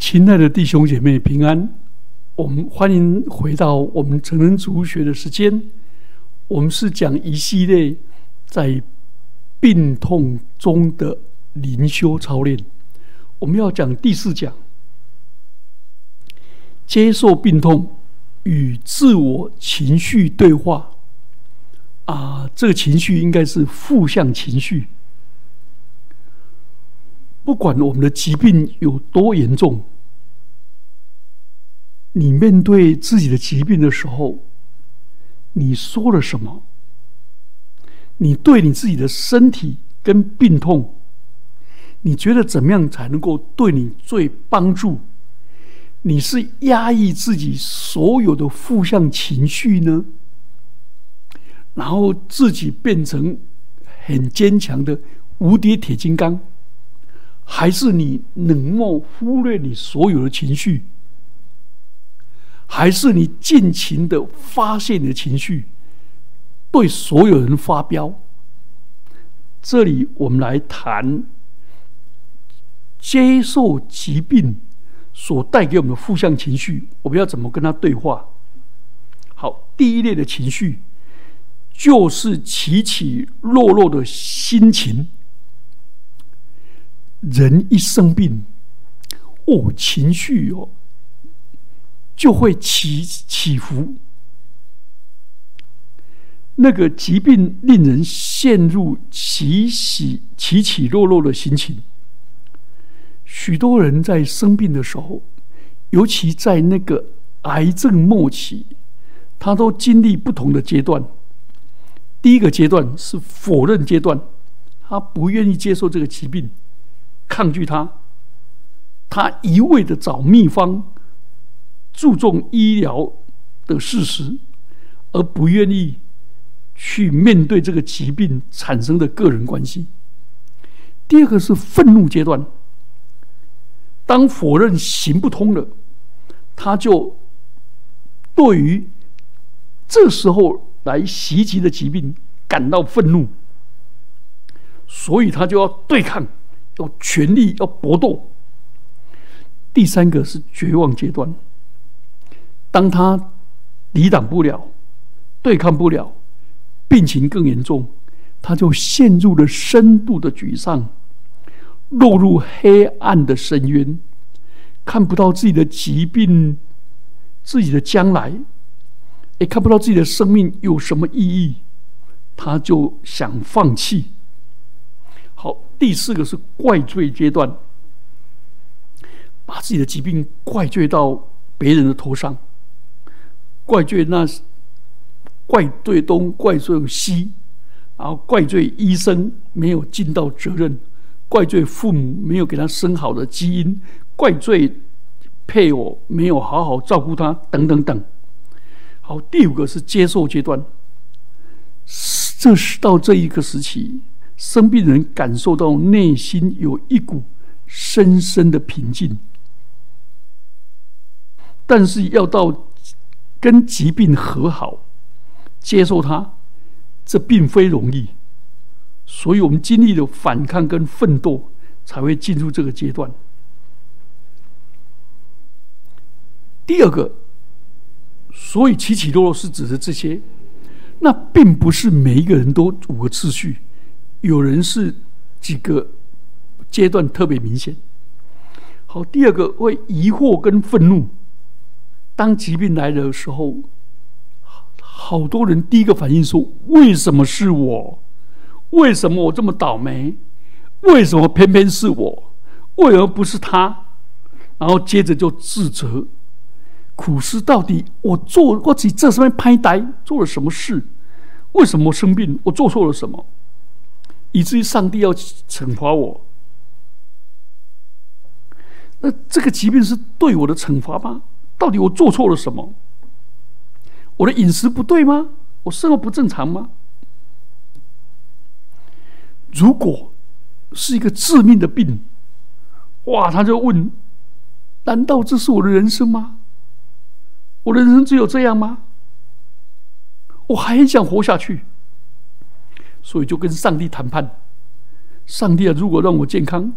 亲爱的弟兄姐妹，平安！我们欢迎回到我们成人主学的时间。我们是讲一系列在病痛中的灵修操练。我们要讲第四讲：接受病痛与自我情绪对话。啊，这个情绪应该是负向情绪。不管我们的疾病有多严重，你面对自己的疾病的时候，你说了什么？你对你自己的身体跟病痛，你觉得怎么样才能够对你最帮助？你是压抑自己所有的负向情绪呢，然后自己变成很坚强的无敌铁金刚？还是你冷漠忽略你所有的情绪，还是你尽情的发泄你的情绪，对所有人发飙？这里我们来谈接受疾病所带给我们的负向情绪，我们要怎么跟他对话？好，第一类的情绪就是起起落落的心情。人一生病，哦，情绪哦就会起起伏。那个疾病令人陷入起起起起落落的心情。许多人在生病的时候，尤其在那个癌症末期，他都经历不同的阶段。第一个阶段是否认阶段，他不愿意接受这个疾病。抗拒他，他一味的找秘方，注重医疗的事实，而不愿意去面对这个疾病产生的个人关系。第二个是愤怒阶段，当否认行不通了，他就对于这时候来袭击的疾病感到愤怒，所以他就要对抗。要全力要搏斗。第三个是绝望阶段，当他抵挡不了、对抗不了，病情更严重，他就陷入了深度的沮丧，落入黑暗的深渊，看不到自己的疾病、自己的将来，也看不到自己的生命有什么意义，他就想放弃。好，第四个是怪罪阶段，把自己的疾病怪罪到别人的头上，怪罪那怪罪东，怪罪西，然后怪罪医生没有尽到责任，怪罪父母没有给他生好的基因，怪罪配偶没有好好照顾他，等等等。好，第五个是接受阶段，这是到这一个时期。生病人感受到内心有一股深深的平静，但是要到跟疾病和好、接受它，这并非容易。所以我们经历了反抗跟奋斗，才会进入这个阶段。第二个，所以起起落落是指的这些，那并不是每一个人都五个次序。有人是几个阶段特别明显。好，第二个会疑惑跟愤怒。当疾病来的时候，好多人第一个反应说：“为什么是我？为什么我这么倒霉？为什么偏偏是我？为何不是他？”然后接着就自责、苦思：到底我做我自己这上面拍呆做了什么事？为什么生病？我做错了什么？以至于上帝要惩罚我，那这个疾病是对我的惩罚吗？到底我做错了什么？我的饮食不对吗？我生活不正常吗？如果是一个致命的病，哇，他就问：难道这是我的人生吗？我的人生只有这样吗？我还很想活下去。所以就跟上帝谈判，上帝啊，如果让我健康，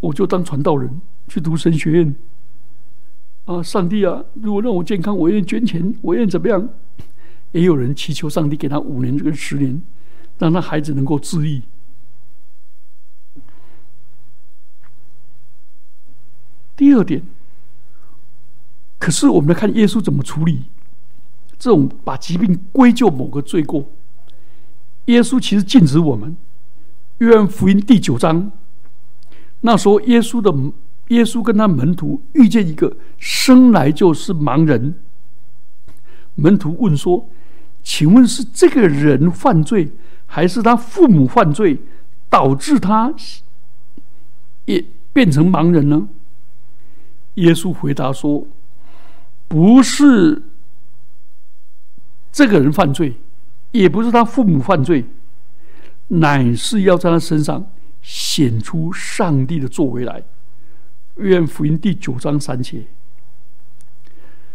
我就当传道人；去读神学院。啊，上帝啊，如果让我健康，我愿意捐钱，我愿意怎么样？也有人祈求上帝给他五年这个十年，让他孩子能够自立。第二点，可是我们来看耶稣怎么处理这种把疾病归咎某个罪过。耶稣其实禁止我们，《约翰福音》第九章，那时候耶稣的耶稣跟他门徒遇见一个生来就是盲人，门徒问说。请问是这个人犯罪，还是他父母犯罪，导致他也变成盲人呢？耶稣回答说：“不是这个人犯罪，也不是他父母犯罪，乃是要在他身上显出上帝的作为来。”约翰福音第九章三节。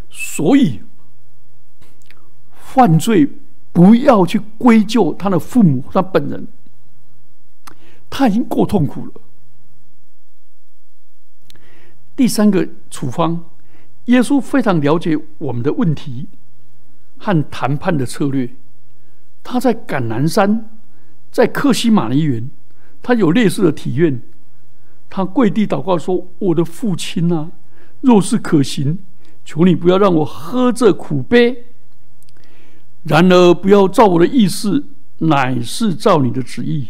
所以。犯罪不要去归咎他的父母，他本人，他已经够痛苦了。第三个处方，耶稣非常了解我们的问题和谈判的策略。他在橄榄山，在克西马尼园，他有类似的体验。他跪地祷告说：“我的父亲啊，若是可行，求你不要让我喝这苦杯。”然而，不要照我的意思，乃是照你的旨意。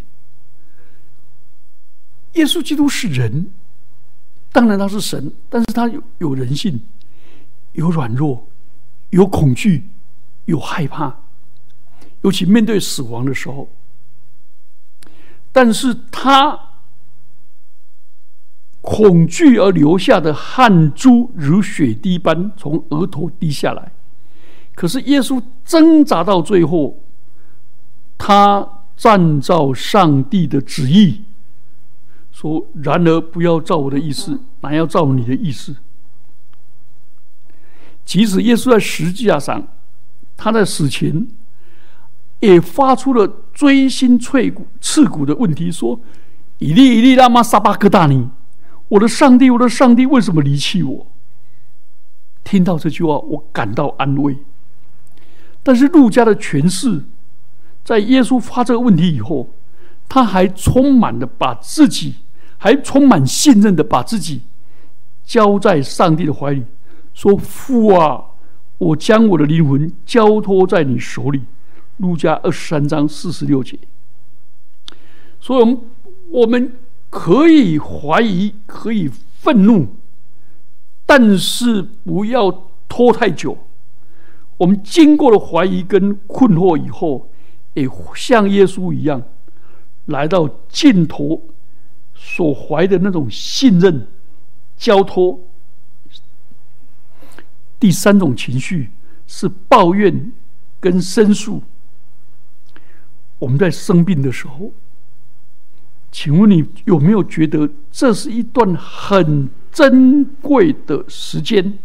耶稣基督是人，当然他是神，但是他有有人性，有软弱，有恐惧，有害怕，尤其面对死亡的时候。但是他恐惧而流下的汗珠如血滴般从额头滴下来。可是耶稣挣扎到最后，他暂照上帝的旨意，说：“然而不要照我的意思，乃要照你的意思。”即使耶稣在十字架上，他在死前也发出了锥心脆骨、刺骨的问题：“说，以利以利拉玛撒巴克大尼，我的上帝，我的上帝，为什么离弃我？”听到这句话，我感到安慰。但是路加的诠释，在耶稣发这个问题以后，他还充满了把自己，还充满信任的把自己交在上帝的怀里，说：“父啊，我将我的灵魂交托在你手里。”路加二十三章四十六节。所以，我们我们可以怀疑，可以愤怒，但是不要拖太久。我们经过了怀疑跟困惑以后，也像耶稣一样，来到尽头所怀的那种信任、交托。第三种情绪是抱怨跟申诉。我们在生病的时候，请问你有没有觉得这是一段很珍贵的时间？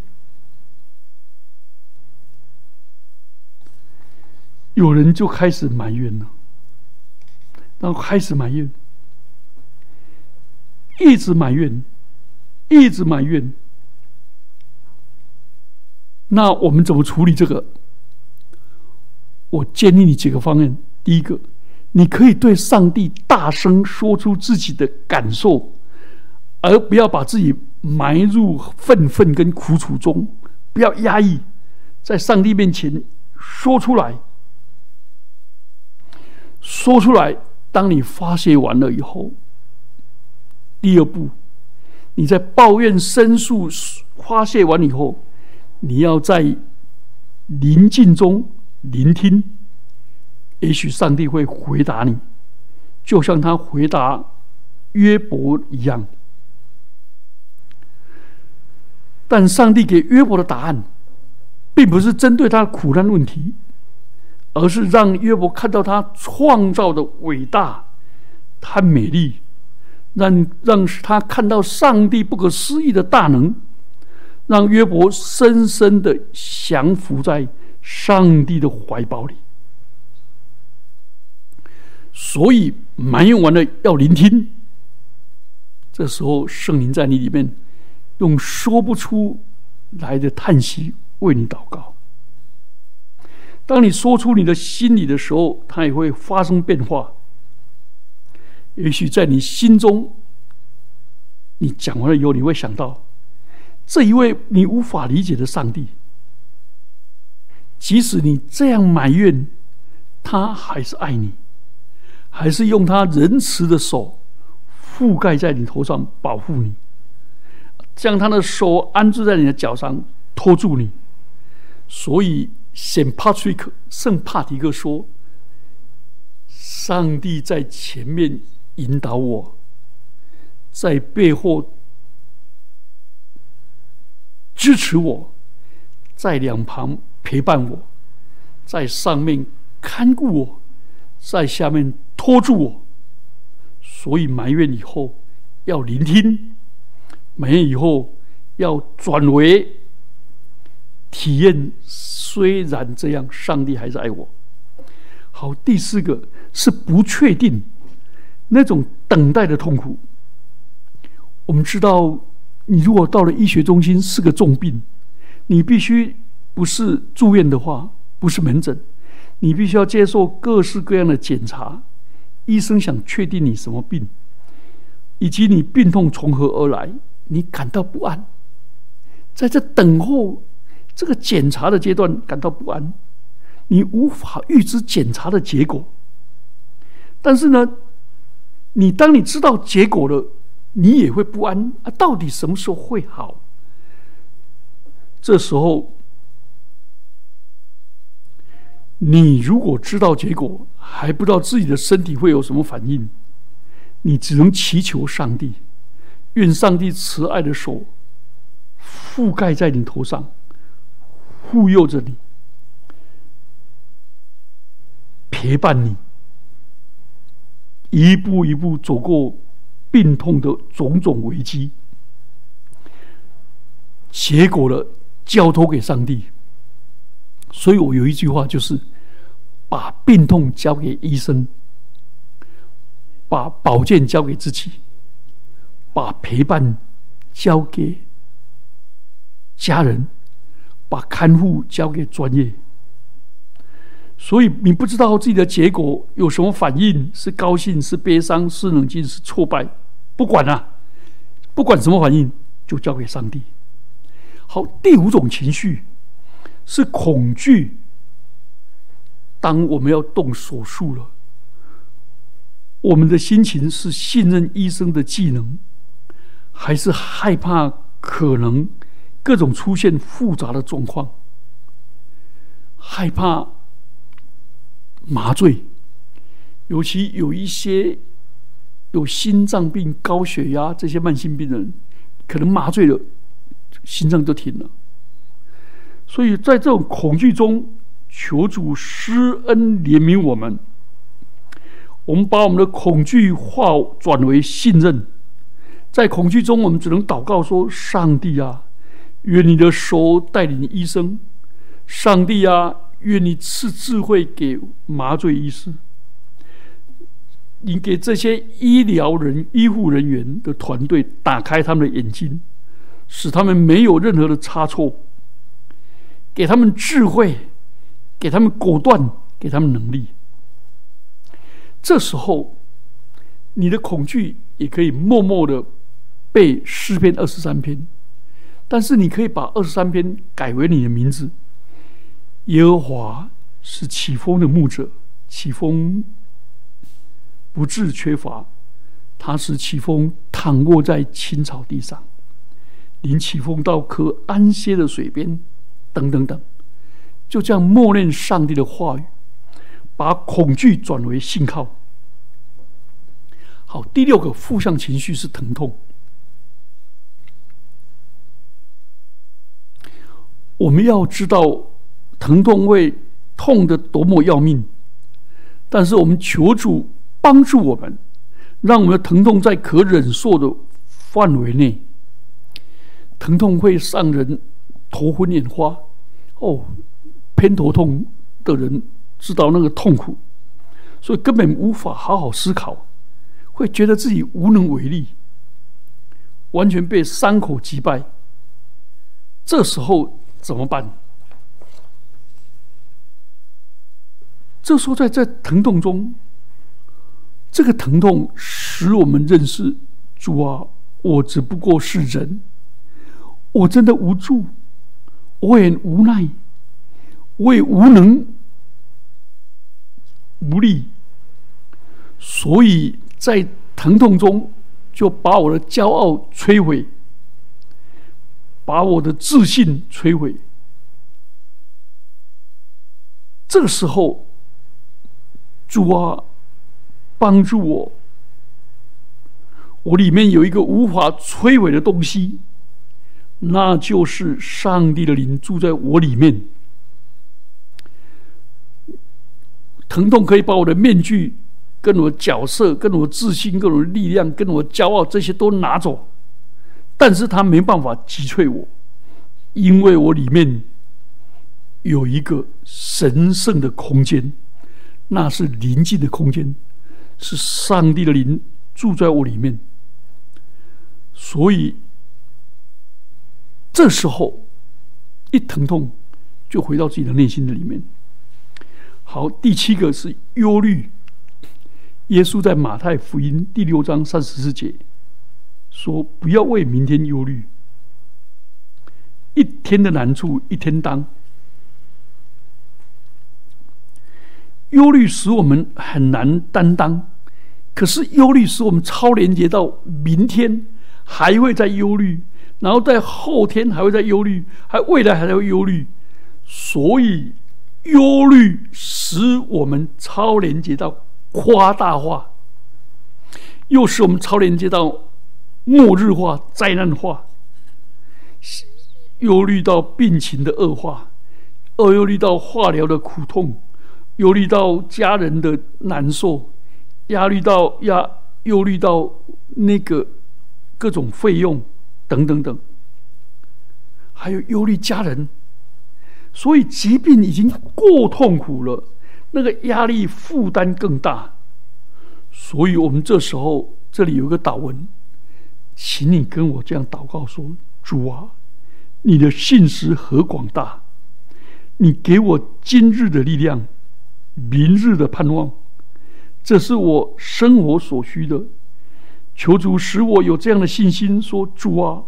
有人就开始埋怨了，然后开始埋怨，一直埋怨，一直埋怨。那我们怎么处理这个？我建议你几个方案。第一个，你可以对上帝大声说出自己的感受，而不要把自己埋入愤愤跟苦楚中，不要压抑，在上帝面前说出来。说出来，当你发泄完了以后，第二步，你在抱怨申诉发泄完以后，你要在宁静中聆听，也许上帝会回答你，就像他回答约伯一样。但上帝给约伯的答案，并不是针对他的苦难问题。而是让约伯看到他创造的伟大，和美丽，让让他看到上帝不可思议的大能，让约伯深深的降服在上帝的怀抱里。所以埋怨完了要聆听，这时候圣灵在你里面用说不出来的叹息为你祷告。当你说出你的心里的时候，它也会发生变化。也许在你心中，你讲完了以后，你会想到这一位你无法理解的上帝。即使你这样埋怨，他还是爱你，还是用他仁慈的手覆盖在你头上，保护你，将他的手安置在你的脚上，托住你。所以，圣帕提克圣帕提克说：“上帝在前面引导我，在背后支持我，在两旁。”陪伴我，在上面看顾我，在下面拖住我。所以埋怨以后要聆听，埋怨以后要转为体验。虽然这样，上帝还是爱我。好，第四个是不确定那种等待的痛苦。我们知道，你如果到了医学中心是个重病，你必须。不是住院的话，不是门诊，你必须要接受各式各样的检查。医生想确定你什么病，以及你病痛从何而来，你感到不安。在这等候这个检查的阶段感到不安，你无法预知检查的结果。但是呢，你当你知道结果了，你也会不安啊！到底什么时候会好？这时候。你如果知道结果，还不知道自己的身体会有什么反应，你只能祈求上帝，愿上帝慈爱的手覆盖在你头上，护佑着你，陪伴你，一步一步走过病痛的种种危机，结果了交托给上帝。所以我有一句话，就是把病痛交给医生，把保健交给自己，把陪伴交给家人，把看护交给专业。所以你不知道自己的结果有什么反应，是高兴，是悲伤，是冷静，是挫败，不管了，不管什么反应，就交给上帝。好，第五种情绪。是恐惧。当我们要动手术了，我们的心情是信任医生的技能，还是害怕可能各种出现复杂的状况？害怕麻醉，尤其有一些有心脏病、高血压这些慢性病人，可能麻醉了，心脏就停了。所以在这种恐惧中，求主施恩怜悯我们。我们把我们的恐惧化转为信任，在恐惧中，我们只能祷告说：“上帝啊，愿你的手带领医生；上帝啊，愿你赐智慧给麻醉医师。你给这些医疗人、医护人员的团队打开他们的眼睛，使他们没有任何的差错。”给他们智慧，给他们果断，给他们能力。这时候，你的恐惧也可以默默的背诗篇二十三篇，但是你可以把二十三篇改为你的名字。耶和华是起风的牧者，起风不致缺乏。他是起风躺卧在青草地上，临起风到可安歇的水边。等等等，就这样默念上帝的话语，把恐惧转为信号。好，第六个负向情绪是疼痛。我们要知道，疼痛会痛得多么要命，但是我们求主帮助我们，让我们的疼痛在可忍受的范围内。疼痛会让人。头昏眼花，哦，偏头痛的人知道那个痛苦，所以根本无法好好思考，会觉得自己无能为力。完全被伤口击败。这时候怎么办？这时候在这疼痛中，这个疼痛使我们认识主啊，我只不过是人，我真的无助，我也无奈，为无能无力，所以在疼痛中就把我的骄傲摧毁，把我的自信摧毁。这个时候。主啊，帮助我！我里面有一个无法摧毁的东西，那就是上帝的灵住在我里面。疼痛可以把我的面具、跟我角色、跟我自信、跟我力量、跟我骄傲这些都拿走，但是他没办法击退我，因为我里面有一个神圣的空间。那是宁静的空间，是上帝的灵住在我里面，所以这时候一疼痛就回到自己的内心的里面。好，第七个是忧虑。耶稣在马太福音第六章三十四节说：“不要为明天忧虑，一天的难处一天当。”忧虑使我们很难担当，可是忧虑使我们超连接到明天，还会在忧虑，然后在后天还会在忧虑，还未来还在忧虑，所以忧虑使我们超连接到夸大化，又使我们超连接到末日化、灾难化，忧虑到病情的恶化，而忧虑到化疗的苦痛。忧虑到家人的难受，压力到压忧虑到那个各种费用等等等，还有忧虑家人，所以疾病已经过痛苦了，那个压力负担更大，所以我们这时候这里有个祷文，请你跟我这样祷告说：主啊，你的信实何广大，你给我今日的力量。明日的盼望，这是我生活所需的。求主使我有这样的信心，说：“主啊，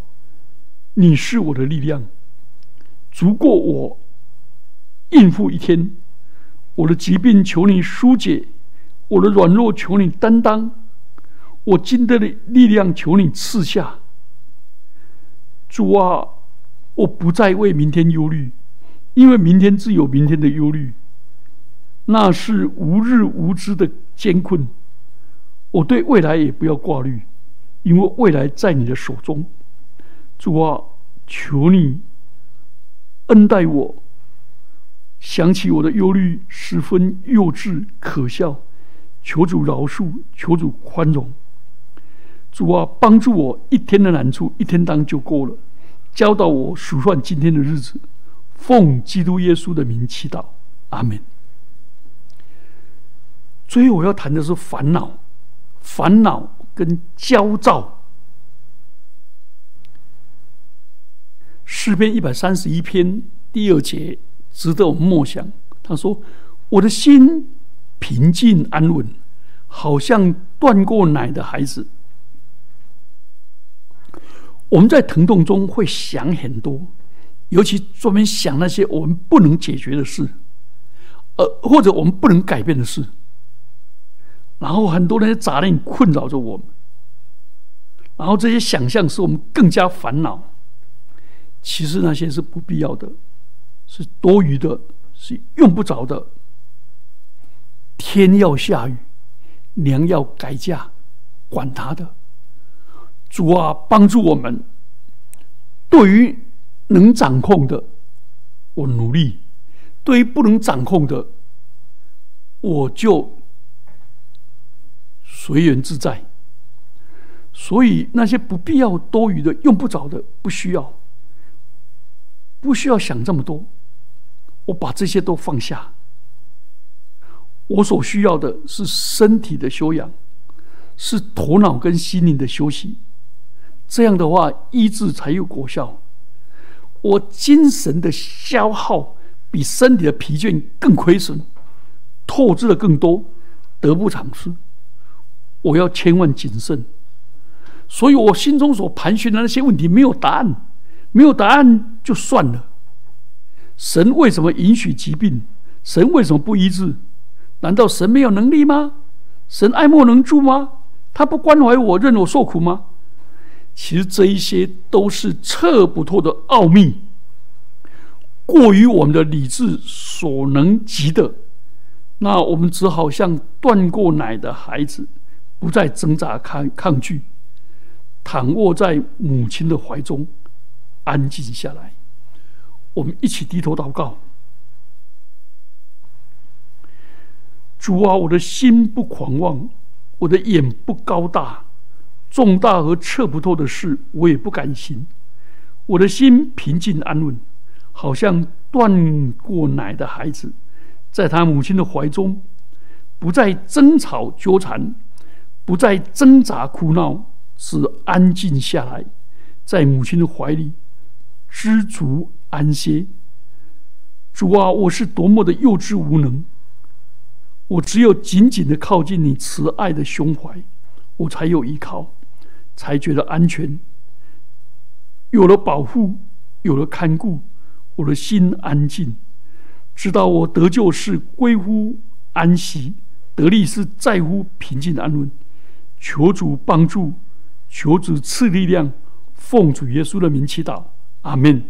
你是我的力量，足够我应付一天。我的疾病求你疏解，我的软弱求你担当，我今天的力量求你赐下。主啊，我不再为明天忧虑，因为明天自有明天的忧虑。”那是无日无之的艰困，我对未来也不要挂虑，因为未来在你的手中。主啊，求你恩待我。想起我的忧虑十分幼稚可笑，求主饶恕，求主宽容。主啊，帮助我一天的难处一天当就够了，教导我数算今天的日子。奉基督耶稣的名祈祷，阿门。所以我要谈的是烦恼，烦恼跟焦躁。诗篇一百三十一篇第二节值得我们默想。他说：“我的心平静安稳，好像断过奶的孩子。”我们在疼痛中会想很多，尤其专门想那些我们不能解决的事，呃，或者我们不能改变的事。然后很多那些杂念困扰着我们，然后这些想象使我们更加烦恼。其实那些是不必要的，是多余的，是用不着的。天要下雨，娘要改嫁，管他的。主啊，帮助我们。对于能掌控的，我努力；对于不能掌控的，我就。随缘自在，所以那些不必要、多余的、用不着的，不需要，不需要想这么多。我把这些都放下。我所需要的是身体的修养，是头脑跟心灵的休息。这样的话，医治才有果效。我精神的消耗比身体的疲倦更亏损，透支的更多，得不偿失。我要千万谨慎。所以我心中所盘旋的那些问题没有答案，没有答案就算了。神为什么允许疾病？神为什么不医治？难道神没有能力吗？神爱莫能助吗？他不关怀我，任我受苦吗？其实这一些都是测不透的奥秘，过于我们的理智所能及的。那我们只好像断过奶的孩子，不再挣扎抗抗拒，躺卧在母亲的怀中，安静下来。我们一起低头祷告。主啊，我的心不狂妄，我的眼不高大。重大和测不透的事，我也不甘心。我的心平静安稳，好像断过奶的孩子，在他母亲的怀中，不再争吵纠缠，不再挣扎哭闹，只安静下来，在母亲的怀里知足安歇。主啊，我是多么的幼稚无能！我只有紧紧的靠近你慈爱的胸怀，我才有依靠。才觉得安全，有了保护，有了看顾，我的心安静，知道我得救是归乎安息，得力是在乎平静安稳。求主帮助，求主赐力量，奉主耶稣的名祈祷，阿门。